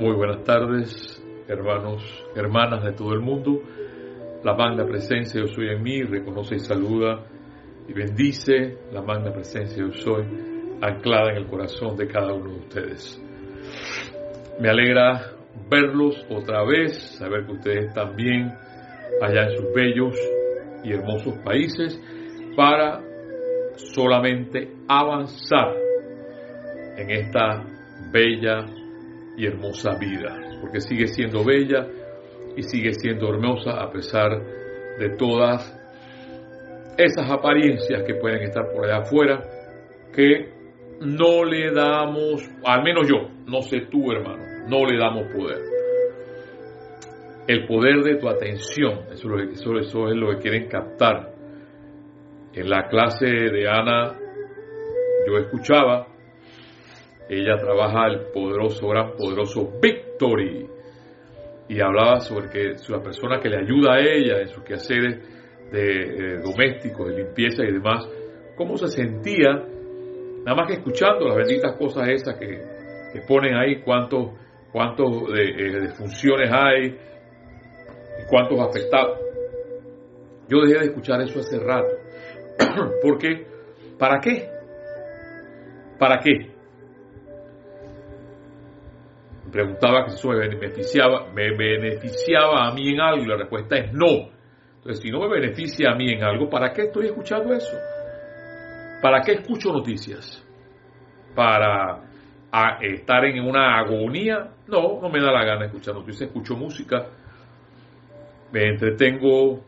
Muy buenas tardes, hermanos, hermanas de todo el mundo. La magna presencia yo soy en mí, reconoce y saluda y bendice la magna presencia yo soy anclada en el corazón de cada uno de ustedes. Me alegra verlos otra vez, saber que ustedes también allá en sus bellos y hermosos países para solamente avanzar en esta bella y hermosa vida, porque sigue siendo bella y sigue siendo hermosa a pesar de todas esas apariencias que pueden estar por allá afuera, que no le damos, al menos yo, no sé tú hermano, no le damos poder. El poder de tu atención, eso es lo que, eso es lo que quieren captar. En la clase de Ana yo escuchaba ella trabaja el poderoso, gran poderoso Victory. Y hablaba sobre que la persona que le ayuda a ella en sus quehaceres de, domésticos, de limpieza y demás, cómo se sentía, nada más que escuchando las benditas cosas esas que, ponen ahí, cuántos cuántos de, eh, de, funciones hay y cuántos afectados. Yo dejé de escuchar eso hace rato. Porque, ¿para qué? ¿Para qué? Preguntaba que eso me beneficiaba, me beneficiaba a mí en algo y la respuesta es no. Entonces, si no me beneficia a mí en algo, ¿para qué estoy escuchando eso? ¿Para qué escucho noticias? ¿Para estar en una agonía? No, no me da la gana escuchar noticias, escucho música, me entretengo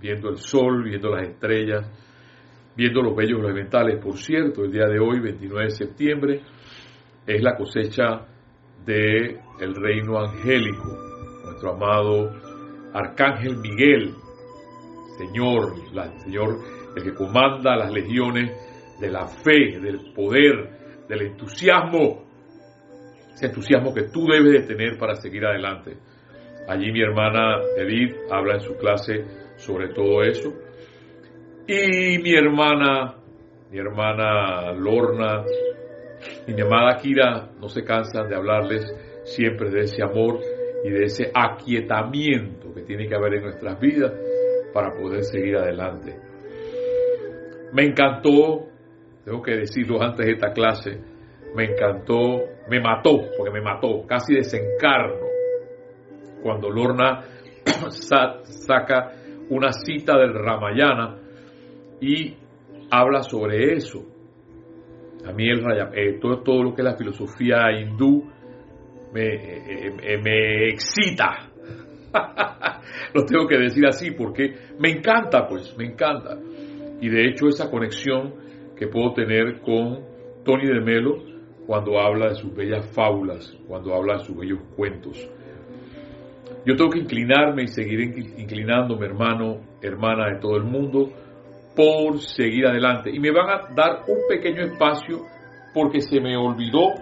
viendo el sol, viendo las estrellas, viendo los bellos elementales. Por cierto, el día de hoy, 29 de septiembre, es la cosecha de el reino angélico, nuestro amado Arcángel Miguel, Señor, la, Señor, el que comanda las legiones de la fe, del poder, del entusiasmo, ese entusiasmo que tú debes de tener para seguir adelante. Allí mi hermana Edith habla en su clase sobre todo eso. Y mi hermana, mi hermana Lorna, y mi amada Kira no se cansan de hablarles siempre de ese amor y de ese aquietamiento que tiene que haber en nuestras vidas para poder seguir adelante. Me encantó, tengo que decirlo antes de esta clase, me encantó, me mató, porque me mató, casi desencarno, cuando Lorna saca una cita del Ramayana y habla sobre eso, a mí el eh, todo, todo, lo que es la filosofía hindú me, eh, eh, me excita. lo tengo que decir así porque me encanta, pues, me encanta. Y de hecho esa conexión que puedo tener con Tony de Melo cuando habla de sus bellas fábulas, cuando habla de sus bellos cuentos. Yo tengo que inclinarme y seguir inclinándome, hermano, hermana de todo el mundo, por seguir adelante. Y me van a dar un pequeño espacio porque se me olvidó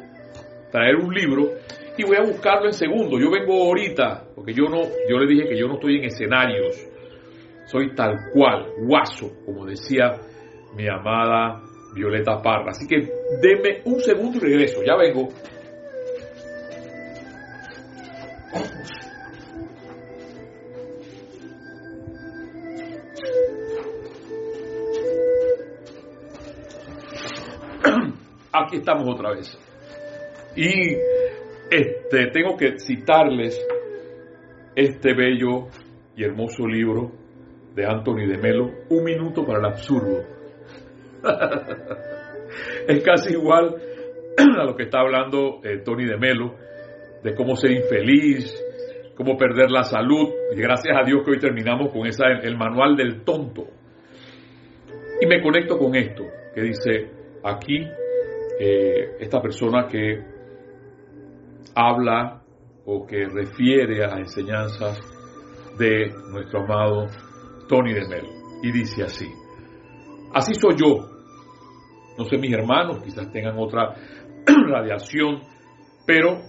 traer un libro y voy a buscarlo en segundo. Yo vengo ahorita, porque yo no, yo le dije que yo no estoy en escenarios. Soy tal cual, guaso, como decía mi amada Violeta Parra. Así que denme un segundo y regreso. Ya vengo. Aquí estamos otra vez. Y este, tengo que citarles este bello y hermoso libro de Anthony de Melo, Un minuto para el absurdo. es casi igual a lo que está hablando eh, Tony de Melo, de cómo ser infeliz, cómo perder la salud. Y gracias a Dios que hoy terminamos con esa, el manual del tonto. Y me conecto con esto, que dice, aquí esta persona que habla o que refiere a enseñanzas de nuestro amado Tony de Mel. Y dice así, así soy yo. No sé mis hermanos, quizás tengan otra radiación, pero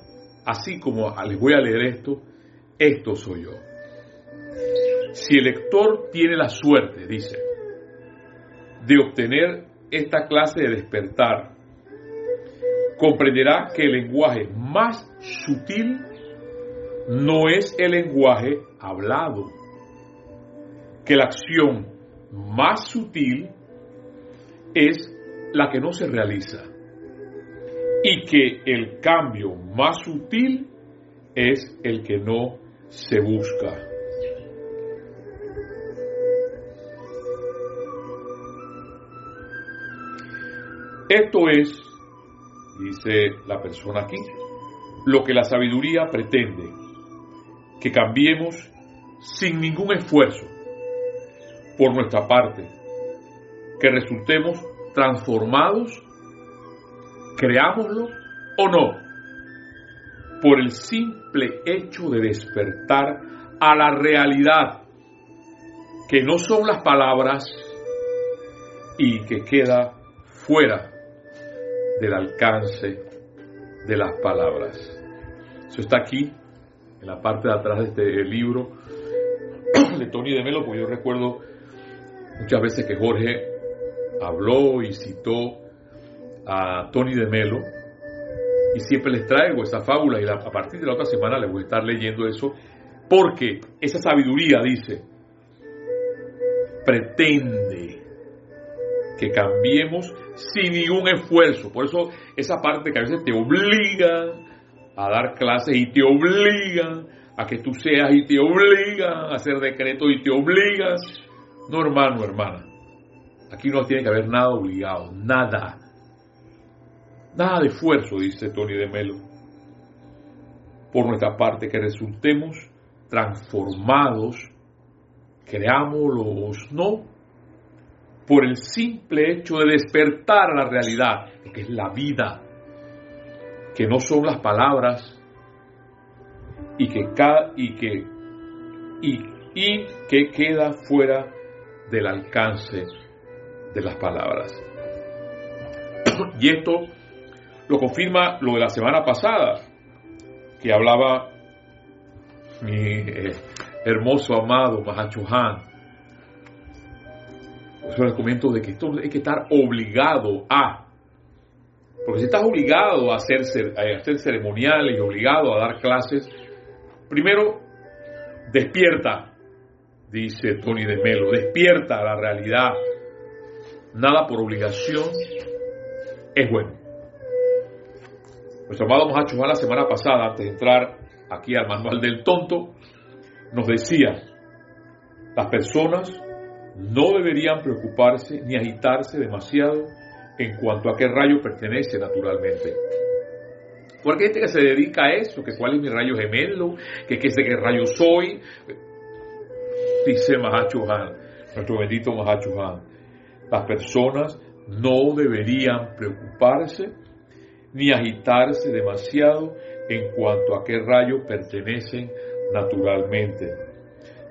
así como les voy a leer esto, esto soy yo. Si el lector tiene la suerte, dice, de obtener esta clase de despertar comprenderá que el lenguaje más sutil no es el lenguaje hablado, que la acción más sutil es la que no se realiza y que el cambio más sutil es el que no se busca. Esto es, dice la persona aquí, lo que la sabiduría pretende, que cambiemos sin ningún esfuerzo por nuestra parte, que resultemos transformados, creámoslo o no, por el simple hecho de despertar a la realidad, que no son las palabras y que queda fuera del alcance de las palabras. Eso está aquí, en la parte de atrás de este libro de Tony de Melo, porque yo recuerdo muchas veces que Jorge habló y citó a Tony de Melo, y siempre les traigo esa fábula y a partir de la otra semana les voy a estar leyendo eso, porque esa sabiduría dice, pretende que cambiemos sin ningún esfuerzo. Por eso esa parte que a veces te obliga a dar clases y te obligan a que tú seas y te obligan a hacer decretos y te obligas. No, hermano, hermana. Aquí no tiene que haber nada obligado, nada. Nada de esfuerzo, dice Tony de Melo. Por nuestra parte, que resultemos transformados, creámoslos, no, por el simple hecho de despertar a la realidad, que es la vida, que no son las palabras y que, cada, y que, y, que queda fuera del alcance de las palabras. Y esto lo confirma lo de la semana pasada, que hablaba mi eh, hermoso amado Mahachuhan eso les comento de que esto hay que estar obligado a. Porque si estás obligado a hacer, a hacer ceremoniales y obligado a dar clases, primero despierta, dice Tony de Melo, despierta la realidad. Nada por obligación es bueno. Nuestro amado Mahacho la semana pasada, antes de entrar aquí al manual del tonto, nos decía, las personas no deberían preocuparse ni agitarse demasiado en cuanto a qué rayo pertenece naturalmente. Porque hay gente que se dedica a eso, que cuál es mi rayo gemelo, que qué sé qué rayo soy, dice Mahachuhan, nuestro bendito Mahachuhan. Las personas no deberían preocuparse ni agitarse demasiado en cuanto a qué rayo pertenecen naturalmente.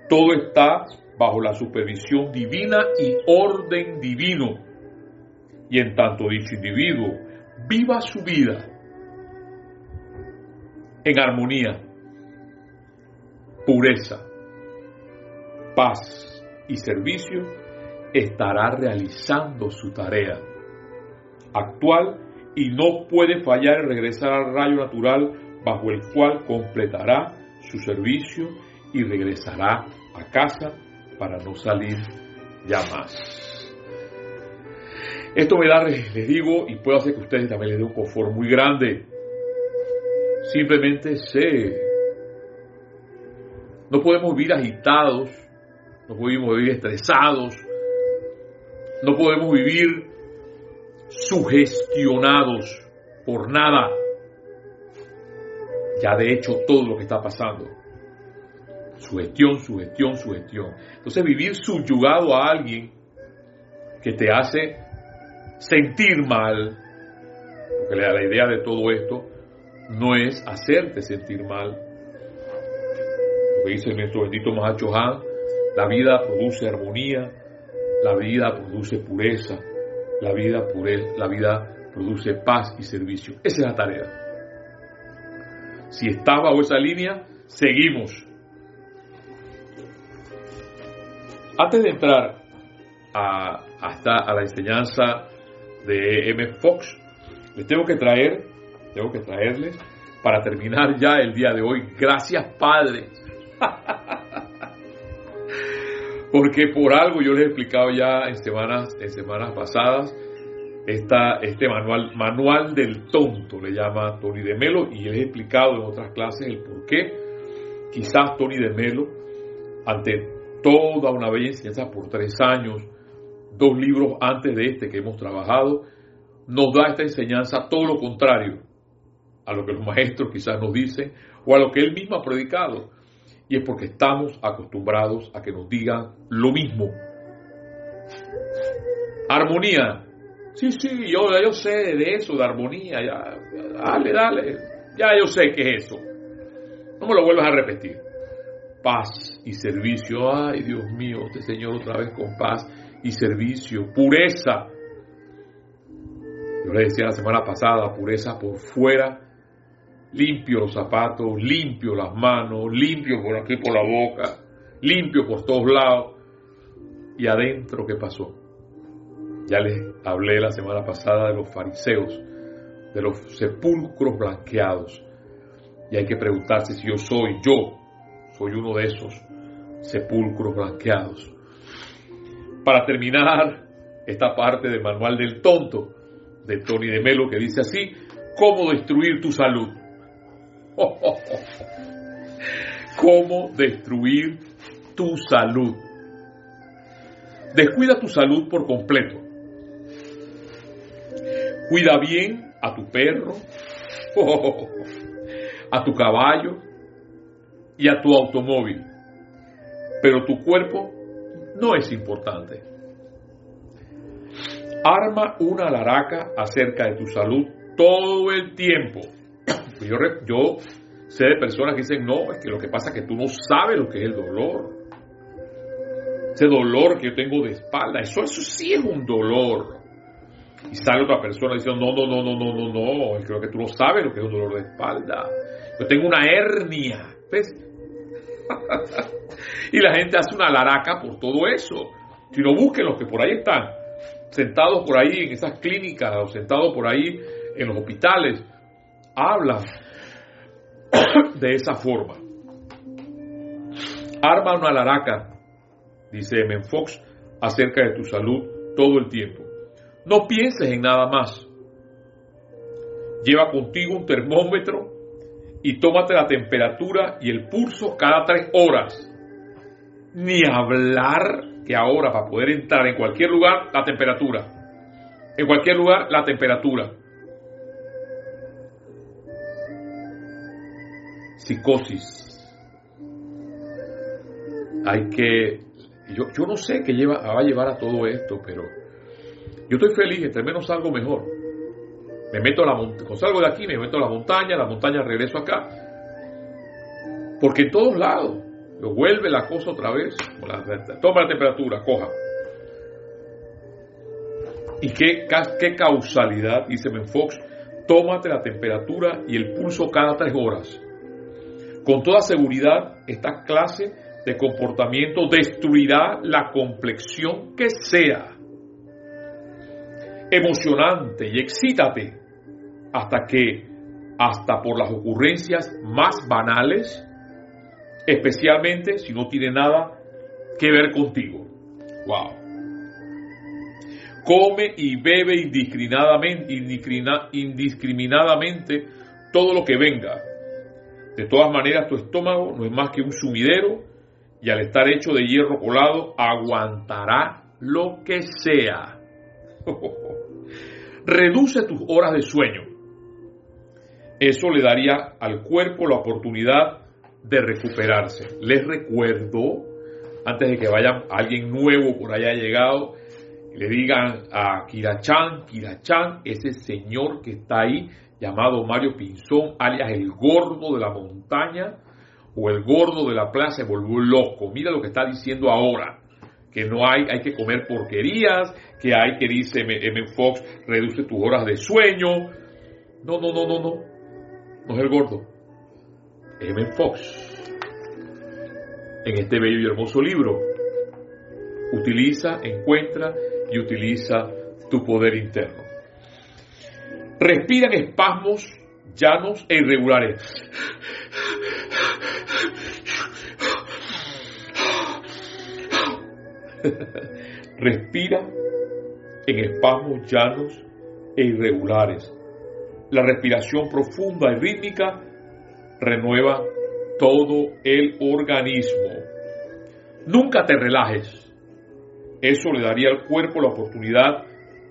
Todo está bajo la supervisión divina y orden divino. Y en tanto dicho individuo viva su vida en armonía, pureza, paz y servicio, estará realizando su tarea actual y no puede fallar en regresar al rayo natural bajo el cual completará su servicio y regresará a casa para no salir ya más. Esto me da, les digo, y puedo hacer que ustedes también les dé un confort muy grande. Simplemente sé. No podemos vivir agitados, no podemos vivir estresados, no podemos vivir sugestionados por nada. Ya de hecho todo lo que está pasando Sugestión, sugestión, sugestión. Entonces vivir subyugado a alguien que te hace sentir mal, porque la idea de todo esto no es hacerte sentir mal. Lo que dice nuestro bendito Mahacho Han, la vida produce armonía, la vida produce pureza, la vida, la vida produce paz y servicio. Esa es la tarea. Si está bajo esa línea, seguimos. Antes de entrar a, hasta a la enseñanza de M. Fox, les tengo que traer tengo que traerles para terminar ya el día de hoy. Gracias, Padre. Porque por algo yo les he explicado ya en semanas, en semanas pasadas esta, este manual, manual del tonto, le llama Tony de Melo, y les he explicado en otras clases el por qué. Quizás Tony de Melo, ante toda una bella enseñanza por tres años, dos libros antes de este que hemos trabajado, nos da esta enseñanza todo lo contrario a lo que los maestros quizás nos dicen o a lo que él mismo ha predicado. Y es porque estamos acostumbrados a que nos digan lo mismo. Armonía. Sí, sí, yo, yo sé de eso, de armonía. Ya, dale, dale. Ya yo sé qué es eso. No me lo vuelvas a repetir. Paz y servicio. Ay, Dios mío, este Señor otra vez con paz y servicio. Pureza. Yo le decía la semana pasada, pureza por fuera limpio los zapatos, limpio las manos, limpio por aquí por la boca, limpio por todos lados. Y adentro, ¿qué pasó? Ya les hablé la semana pasada de los fariseos, de los sepulcros blanqueados. Y hay que preguntarse si yo soy, yo soy uno de esos sepulcros blanqueados. Para terminar esta parte del manual del tonto de Tony de Melo que dice así, cómo destruir tu salud. ¿Cómo destruir tu salud? Descuida tu salud por completo. Cuida bien a tu perro, a tu caballo y a tu automóvil. Pero tu cuerpo no es importante. Arma una laraca acerca de tu salud todo el tiempo pues yo, yo sé de personas que dicen, no, es que lo que pasa es que tú no sabes lo que es el dolor. Ese dolor que yo tengo de espalda, eso, eso sí es un dolor. Y sale otra persona diciendo, no, no, no, no, no, no, no, lo que tú no sabes lo que es un dolor de espalda. Yo tengo una hernia, ¿ves? y la gente hace una laraca por todo eso. Si no busquen los que por ahí están, sentados por ahí en esas clínicas o sentados por ahí en los hospitales, habla de esa forma. Arma una laraca, dice M. Fox, acerca de tu salud todo el tiempo. No pienses en nada más. Lleva contigo un termómetro y tómate la temperatura y el pulso cada tres horas. Ni hablar que ahora para poder entrar en cualquier lugar la temperatura. En cualquier lugar la temperatura. psicosis. Hay que, yo, yo no sé qué lleva, va a llevar a todo esto, pero yo estoy feliz, entre menos salgo mejor. Me meto a la montaña, salgo de aquí, me meto a la montaña, la montaña regreso acá. Porque en todos lados, lo vuelve la cosa otra vez, toma la temperatura, coja. ¿Y qué, qué causalidad? Dice Fox, tómate la temperatura y el pulso cada tres horas. Con toda seguridad, esta clase de comportamiento destruirá la complexión que sea. Emocionante y excítate hasta que, hasta por las ocurrencias más banales, especialmente si no tiene nada que ver contigo. Wow. Come y bebe indiscriminadamente, indiscriminadamente todo lo que venga de todas maneras, tu estómago no es más que un sumidero y al estar hecho de hierro colado, aguantará lo que sea. Reduce tus horas de sueño. Eso le daría al cuerpo la oportunidad de recuperarse. Les recuerdo, antes de que vaya alguien nuevo por allá llegado, le digan a Kirachan, Kirachan, ese señor que está ahí, llamado Mario Pinzón, alias el gordo de la montaña o el gordo de la plaza, se volvió loco. Mira lo que está diciendo ahora, que no hay, hay que comer porquerías, que hay que, dice M. Fox, reduce tus horas de sueño. No, no, no, no, no. No es el gordo. M. Fox. En este bello y hermoso libro, utiliza, encuentra y utiliza tu poder interno. Respiran espasmos llanos e irregulares. Respira en espasmos llanos e irregulares. La respiración profunda y rítmica renueva todo el organismo. Nunca te relajes. Eso le daría al cuerpo la oportunidad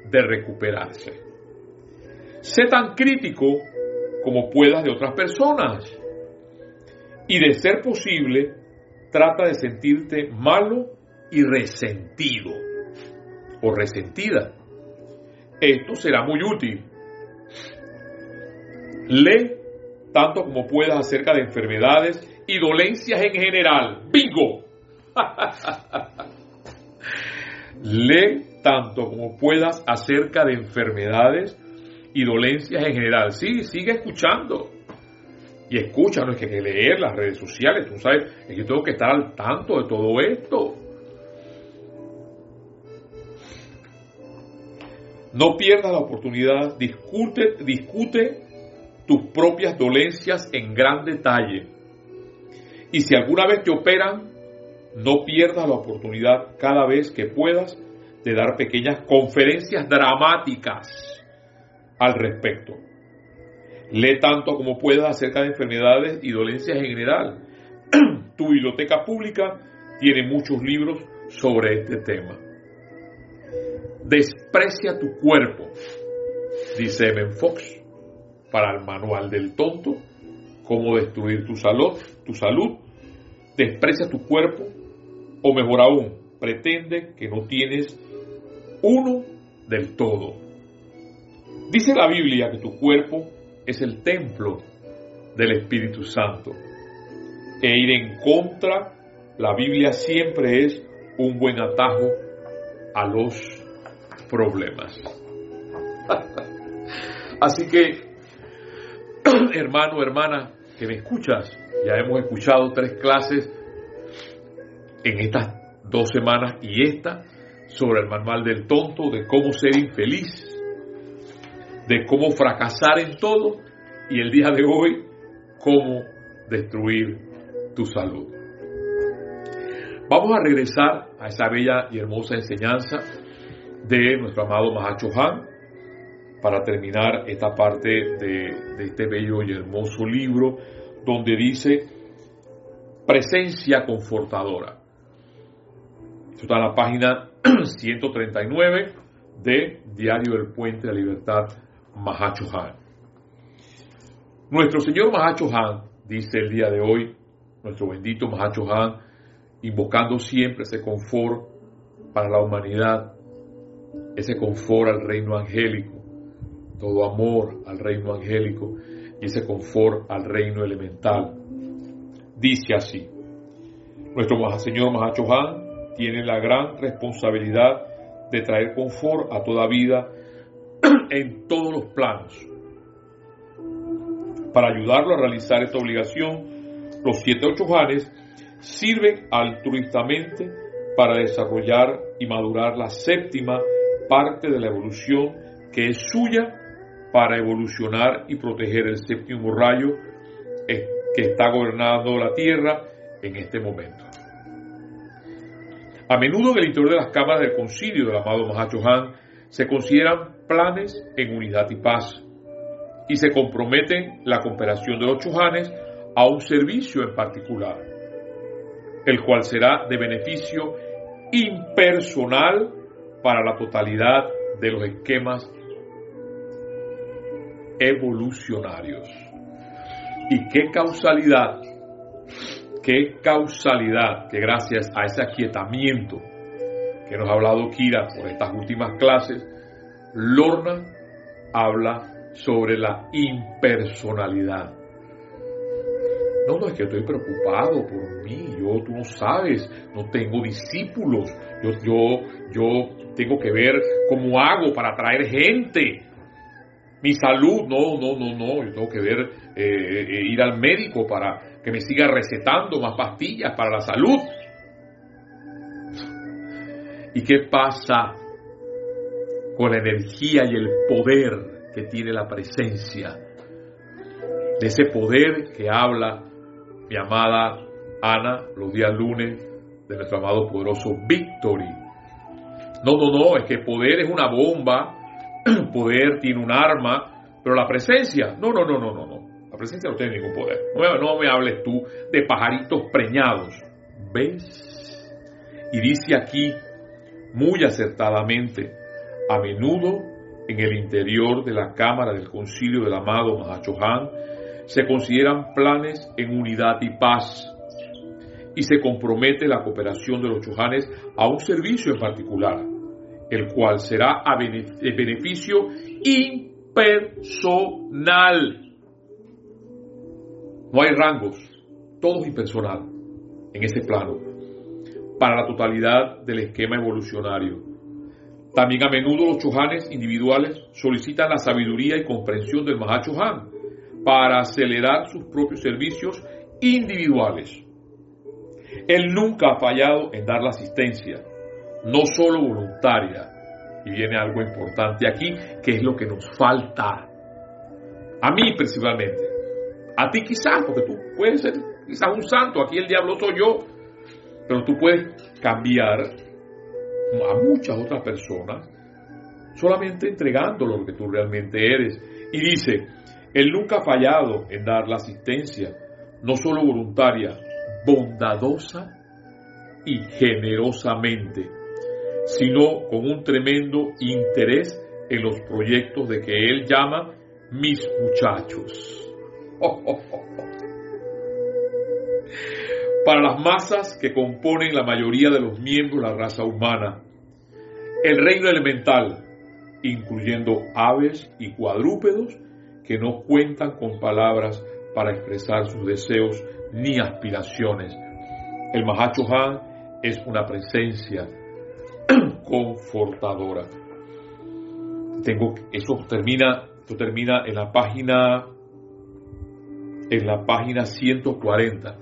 de recuperarse. Sé tan crítico como puedas de otras personas. Y de ser posible, trata de sentirte malo y resentido o resentida. Esto será muy útil. Lee tanto como puedas acerca de enfermedades y dolencias en general. ¡Bingo! Lee tanto como puedas acerca de enfermedades y dolencias en general. Sí, sigue escuchando. Y escucha, no es que leer las redes sociales, tú sabes, es que tengo que estar al tanto de todo esto. No pierdas la oportunidad, discute, discute tus propias dolencias en gran detalle. Y si alguna vez te operan, no pierdas la oportunidad cada vez que puedas de dar pequeñas conferencias dramáticas al respecto. Lee tanto como puedas acerca de enfermedades y dolencias en general. tu biblioteca pública tiene muchos libros sobre este tema. Desprecia tu cuerpo, dice Evan Fox, para el manual del tonto, cómo destruir tu salud, tu salud. Desprecia tu cuerpo, o mejor aún, pretende que no tienes uno del todo. Dice la Biblia que tu cuerpo es el templo del Espíritu Santo. E ir en contra, la Biblia siempre es un buen atajo a los problemas. Así que, hermano, hermana, que me escuchas, ya hemos escuchado tres clases en estas dos semanas y esta sobre el manual del tonto, de cómo ser infeliz, de cómo fracasar en todo y el día de hoy, cómo destruir tu salud. Vamos a regresar a esa bella y hermosa enseñanza de nuestro amado Mahacho Han para terminar esta parte de, este bello y hermoso libro donde dice presencia confortadora. Esto está en la página 139 de Diario del Puente de la Libertad, Mahacho Han. Nuestro Señor Mahacho Han, dice el día de hoy, nuestro bendito Mahacho Han, invocando siempre ese confort para la humanidad, ese confort al reino angélico, todo amor al reino angélico y ese confort al reino elemental. Dice así, nuestro Señor Mahacho Han tiene la gran responsabilidad de traer confort a toda vida en todos los planos. Para ayudarlo a realizar esta obligación, los siete ocho janes sirven altruistamente para desarrollar y madurar la séptima parte de la evolución que es suya para evolucionar y proteger el séptimo rayo que está gobernando la tierra en este momento. A menudo en el interior de las cámaras del concilio del amado Mahacho Han se consideran planes en unidad y paz y se comprometen la cooperación de los chohanes a un servicio en particular, el cual será de beneficio impersonal para la totalidad de los esquemas evolucionarios. ¿Y qué causalidad qué causalidad que gracias a ese aquietamiento que nos ha hablado Kira por estas últimas clases, Lorna habla sobre la impersonalidad. No, no, es que estoy preocupado por mí, yo, tú no sabes, no tengo discípulos, yo, yo, yo tengo que ver cómo hago para atraer gente. Mi salud, no, no, no, no, yo tengo que ver, eh, eh, ir al médico para que me siga recetando más pastillas para la salud. ¿Y qué pasa con la energía y el poder que tiene la presencia de ese poder que habla mi amada Ana los días lunes de nuestro amado poderoso Victory. No, no, no, es que poder es una bomba, poder tiene un arma, pero la presencia, no, no, no, no, no, no. La presencia no tiene ningún poder. No me hables tú de pajaritos preñados. ¿Ves? Y dice aquí muy acertadamente, a menudo en el interior de la Cámara del Concilio del amado Mahachohan se consideran planes en unidad y paz y se compromete la cooperación de los chohanes a un servicio en particular, el cual será a beneficio impersonal. No hay rangos, todo es impersonal en ese plano para la totalidad del esquema evolucionario. También a menudo los chohanes individuales solicitan la sabiduría y comprensión del Mahachohan para acelerar sus propios servicios individuales. Él nunca ha fallado en dar la asistencia, no solo voluntaria. Y viene algo importante aquí, que es lo que nos falta. A mí principalmente. A ti quizás, porque tú puedes ser quizás un santo, aquí el diablo soy yo, pero tú puedes cambiar a muchas otras personas solamente entregando lo que tú realmente eres. Y dice, Él nunca ha fallado en dar la asistencia, no solo voluntaria, bondadosa y generosamente, sino con un tremendo interés en los proyectos de que Él llama mis muchachos. para las masas que componen la mayoría de los miembros de la raza humana. El reino elemental, incluyendo aves y cuadrúpedos que no cuentan con palabras para expresar sus deseos ni aspiraciones. El Mahacho Han es una presencia confortadora. Tengo eso termina, esto termina en la página en la página 140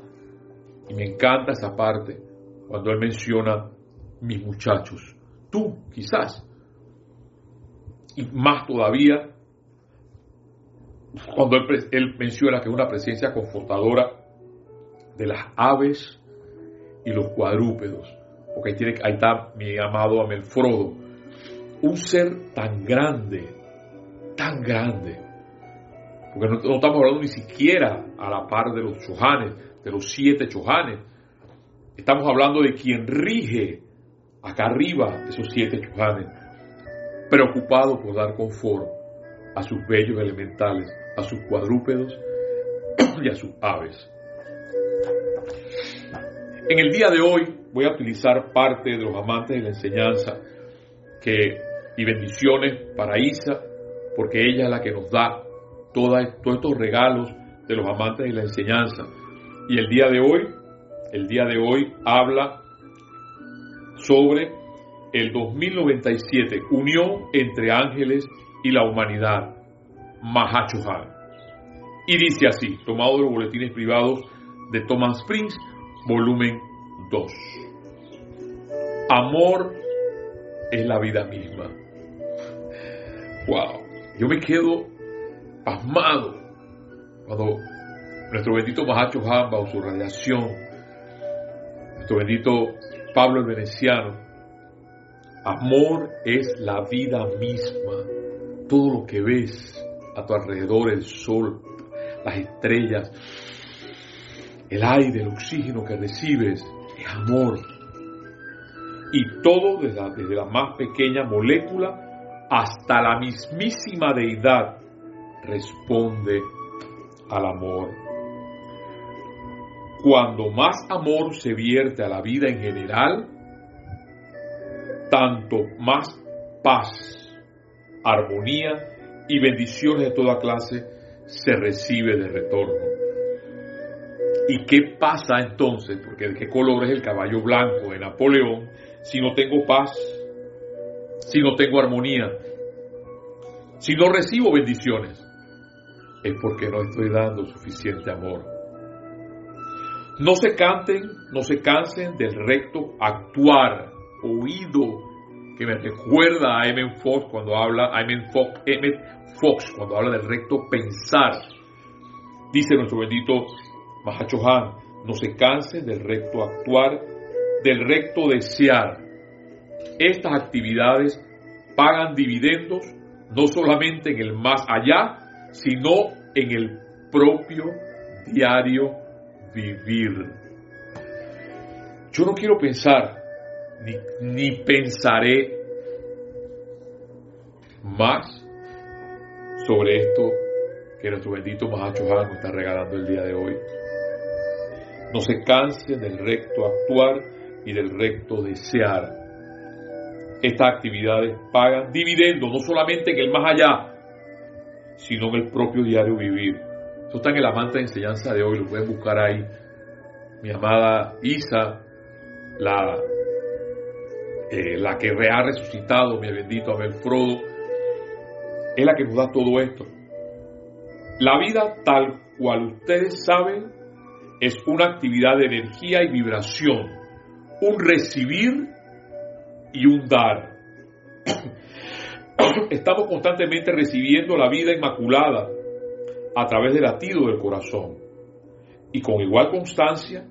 y me encanta esa parte cuando él menciona mis muchachos. Tú, quizás. Y más todavía cuando él, menciona que es una presencia confortadora de las aves y los cuadrúpedos. Porque ahí, tiene, ahí está mi amado Amelfrodo. Un ser tan grande, tan grande. Porque no, no, estamos hablando ni siquiera a la par de los chojanes, de los siete chojanes. Estamos hablando de quien rige acá arriba esos siete chojanes, preocupado por dar confort a sus bellos elementales, a sus cuadrúpedos y a sus aves. En el día de hoy voy a utilizar parte de los amantes de la enseñanza que, y bendiciones para Isa, porque ella es la que nos da todos estos regalos de los amantes de la enseñanza y el día de hoy, el día de hoy habla sobre el 2097, unión entre ángeles y la humanidad, Mahachohan. Y dice así, tomado de los boletines privados de Thomas Prince, volumen 2. Amor es la vida misma. Wow, yo me quedo pasmado cuando nuestro bendito Mahacho Hamba su radiación, nuestro bendito Pablo el Veneciano, amor es la vida misma. Todo lo que ves a tu alrededor, el sol, las estrellas, el aire, el oxígeno que recibes, es amor. Y todo desde la, la más pequeña molécula hasta la mismísima deidad responde al amor. Cuando más amor se vierte a la vida en general, tanto más paz, armonía y bendiciones de toda clase se recibe de retorno. ¿Y qué pasa entonces? Porque de qué color es el caballo blanco de Napoleón si no tengo paz, si no tengo armonía, si no recibo bendiciones. Es porque no estoy dando suficiente amor. No se canten, no se cansen del recto actuar, oído, que me recuerda a Emmett Fox cuando habla, a Emmett Fox, cuando habla del recto pensar. Dice nuestro bendito Mahacho Han, no se canse del recto actuar, del recto desear. Estas actividades pagan dividendos no solamente en el más allá, sino en el propio diario vivir. Yo no quiero pensar, ni, pensaré más sobre esto que nuestro bendito Mahacho nos está regalando el día de hoy. No se canse del recto actuar y del recto desear. Estas actividades pagan dividendos no solamente en el más allá, sino en el propio diario vivir. Esto está en el amante de enseñanza de hoy, lo pueden buscar ahí. Mi amada Isa, la, eh, la que ha resucitado, mi bendito Abel Frodo, es la que nos da todo esto. La vida tal cual ustedes saben es una actividad de energía y vibración, un recibir y un dar. Estamos constantemente recibiendo la vida inmaculada a través del latido del corazón y con igual constancia,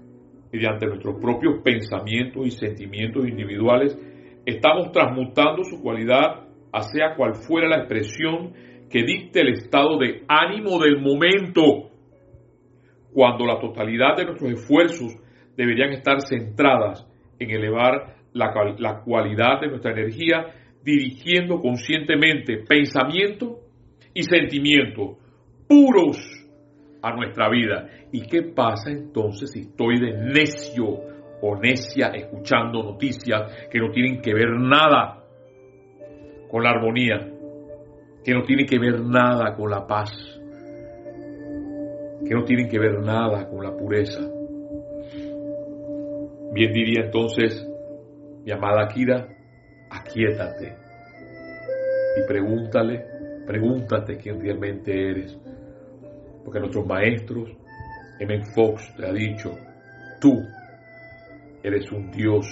mediante nuestros propios pensamientos y sentimientos individuales, estamos transmutando su cualidad a sea cual fuera la expresión que dicte el estado de ánimo del momento, cuando la totalidad de nuestros esfuerzos deberían estar centradas en elevar la, la cualidad de nuestra energía, dirigiendo conscientemente pensamiento y sentimiento puros a nuestra vida. ¿Y qué pasa entonces si estoy de necio o necia escuchando noticias que no tienen que ver nada con la armonía, que no tienen que ver nada con la paz, que no tienen que ver nada con la pureza. Bien diría entonces mi amada Kira, aquíétate y pregúntale, pregúntate quién realmente eres. Porque nuestros maestros, M. Fox te ha dicho, tú eres un Dios,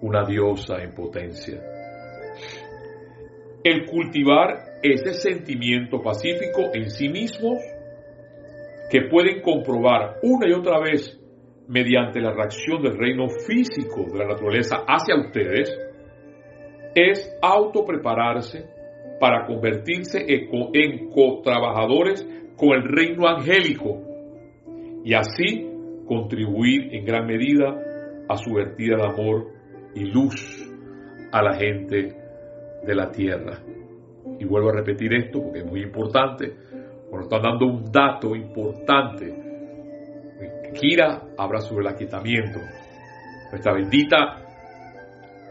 una diosa en potencia el cultivar ese sentimiento pacífico en sí mismos que pueden comprobar una y otra vez mediante la reacción del reino físico de la naturaleza hacia ustedes, es autoprepararse para convertirse en co-trabajadores con el reino angélico y así contribuir en gran medida a su vertida de amor y luz a la gente de la tierra. Y vuelvo a repetir esto porque es muy importante. Cuando están dando un dato importante, Kira habla sobre el aquietamiento. Nuestra bendita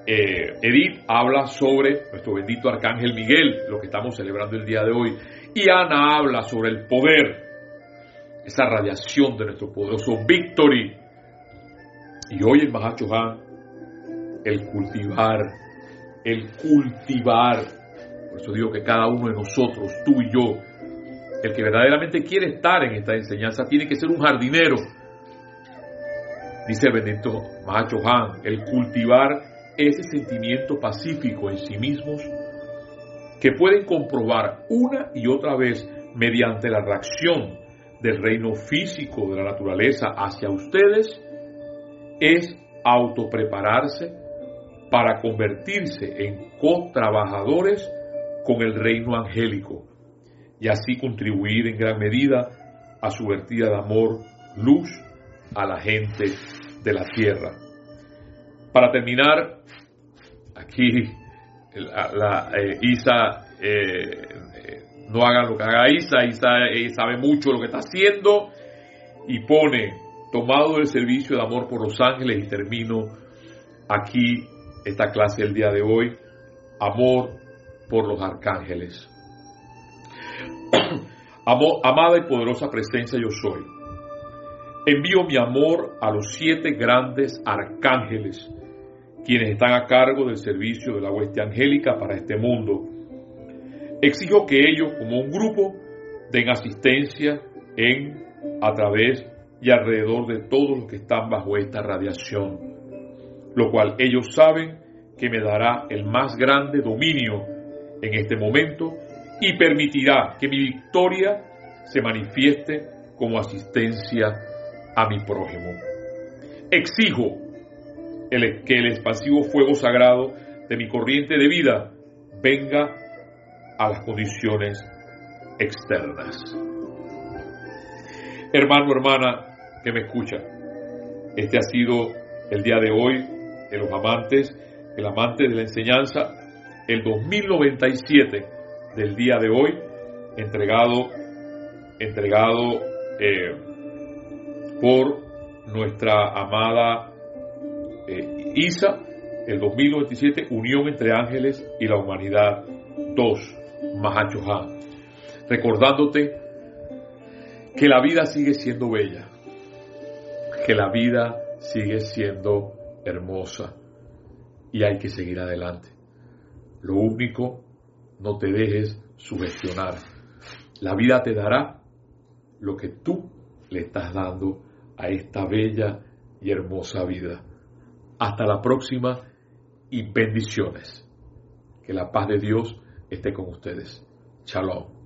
eh, Edith habla sobre nuestro bendito Arcángel Miguel, lo que estamos celebrando el día de hoy. Y Ana habla sobre el poder, esa radiación de nuestro poderoso Victory. Y hoy en Mahacho el cultivar el cultivar. Por eso digo que cada uno de nosotros, tú y yo, el que verdaderamente quiere estar en esta enseñanza, tiene que ser un jardinero. Dice el bendito Mahacho Han, el cultivar ese sentimiento pacífico en sí mismos que pueden comprobar una y otra vez mediante la reacción del reino físico de la naturaleza hacia ustedes, es autoprepararse para convertirse en co-trabajadores con el reino angélico y así contribuir en gran medida a su vertida de amor, luz a la gente de la tierra. Para terminar, aquí eh, Isa, eh, no haga lo que haga Isa, Isa eh, sabe mucho lo que está haciendo y pone, tomado el servicio de amor por los ángeles y termino aquí esta clase el día de hoy, amor por los arcángeles. amada y poderosa presencia yo soy. Envío mi amor a los siete grandes arcángeles, quienes están a cargo del servicio de la hueste angélica para este mundo. Exijo que ellos, como un grupo, den asistencia en, a través y alrededor de todos los que están bajo esta radiación lo cual ellos saben que me dará el más grande dominio en este momento y permitirá que mi victoria se manifieste como asistencia a mi prójimo. Exijo que el expansivo fuego sagrado de mi corriente de vida venga a las condiciones externas. Hermano, hermana que me escucha, este ha sido el día de hoy de los amantes, el amante de la enseñanza, el 2097 del día de hoy, entregado, entregado eh, por nuestra amada eh, Isa, el 2097, Unión entre Ángeles y la Humanidad 2, Mahachohan. Recordándote que la vida sigue siendo bella, que la vida sigue siendo hermosa y hay que seguir adelante. Lo único, no te dejes sugestionar. La vida te dará lo que tú le estás dando a esta bella y hermosa vida. Hasta la próxima y bendiciones. Que la paz de Dios esté con ustedes. Shalom.